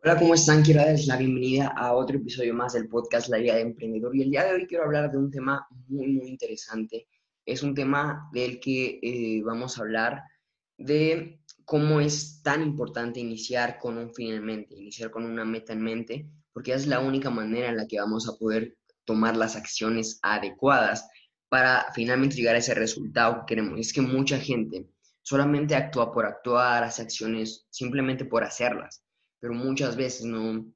Hola, ¿cómo están? Quiero darles la bienvenida a otro episodio más del podcast La Vida de Emprendedor. Y el día de hoy quiero hablar de un tema muy, muy interesante. Es un tema del que eh, vamos a hablar de cómo es tan importante iniciar con un fin en mente, iniciar con una meta en mente, porque es la única manera en la que vamos a poder tomar las acciones adecuadas para finalmente llegar a ese resultado que queremos. Es que mucha gente solamente actúa por actuar, hace acciones simplemente por hacerlas pero muchas veces no,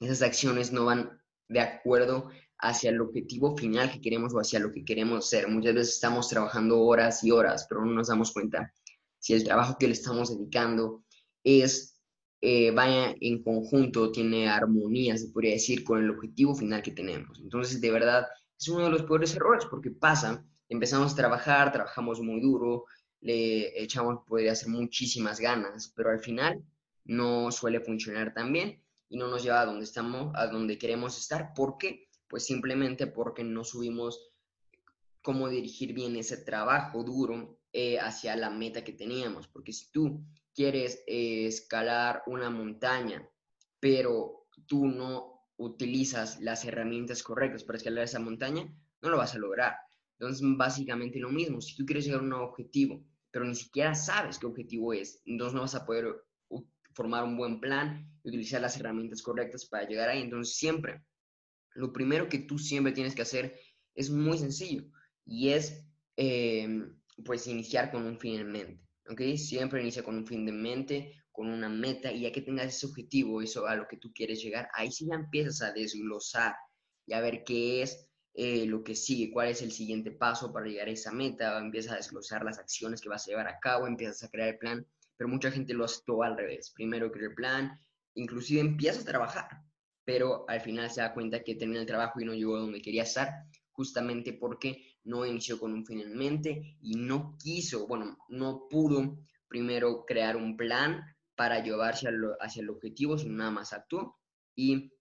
esas acciones no van de acuerdo hacia el objetivo final que queremos o hacia lo que queremos ser. Muchas veces estamos trabajando horas y horas, pero no nos damos cuenta si el trabajo que le estamos dedicando es, eh, vaya en conjunto, tiene armonía, se podría decir, con el objetivo final que tenemos. Entonces, de verdad, es uno de los peores errores porque pasa, empezamos a trabajar, trabajamos muy duro, le echamos, podría hacer muchísimas ganas, pero al final no suele funcionar tan bien y no nos lleva a donde estamos, a donde queremos estar. ¿Por qué? Pues simplemente porque no subimos cómo dirigir bien ese trabajo duro eh, hacia la meta que teníamos. Porque si tú quieres eh, escalar una montaña, pero tú no utilizas las herramientas correctas para escalar esa montaña, no lo vas a lograr. Entonces, básicamente lo mismo. Si tú quieres llegar a un objetivo, pero ni siquiera sabes qué objetivo es, entonces no vas a poder formar un buen plan y utilizar las herramientas correctas para llegar ahí. Entonces, siempre, lo primero que tú siempre tienes que hacer es muy sencillo y es, eh, pues, iniciar con un fin en mente. ¿Ok? Siempre inicia con un fin de mente, con una meta, y ya que tengas ese objetivo, eso a lo que tú quieres llegar, ahí sí ya empiezas a desglosar y a ver qué es eh, lo que sigue, cuál es el siguiente paso para llegar a esa meta, empiezas a desglosar las acciones que vas a llevar a cabo, empiezas a crear el plan pero mucha gente lo hace todo al revés. Primero crea el plan, inclusive empieza a trabajar, pero al final se da cuenta que termina el trabajo y no llegó a donde quería estar, justamente porque no inició con un fin en mente y no quiso, bueno, no pudo primero crear un plan para llevarse hacia el objetivo, sino nada más actuó y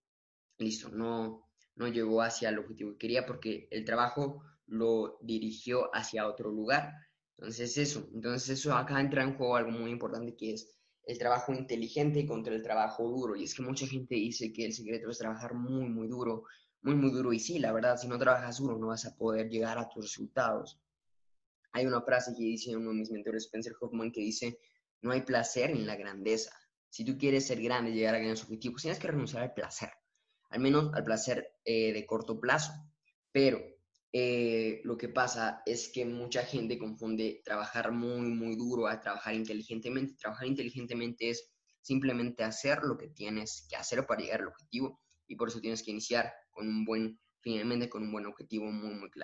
listo, no, no llegó hacia el objetivo que quería porque el trabajo lo dirigió hacia otro lugar entonces eso, entonces eso acá entra en juego algo muy importante que es el trabajo inteligente contra el trabajo duro. Y es que mucha gente dice que el secreto es trabajar muy, muy duro, muy, muy duro. Y sí, la verdad, si no trabajas duro no vas a poder llegar a tus resultados. Hay una frase que dice uno de mis mentores, Spencer Hoffman, que dice, no hay placer en la grandeza. Si tú quieres ser grande llegar a grandes objetivos, tienes que renunciar al placer, al menos al placer eh, de corto plazo. Pero eh, lo que pasa es que mucha gente confunde trabajar muy, muy duro a trabajar inteligentemente. Trabajar inteligentemente es simplemente hacer lo que tienes que hacer para llegar al objetivo y por eso tienes que iniciar con un buen, finalmente con un buen objetivo muy, muy claro.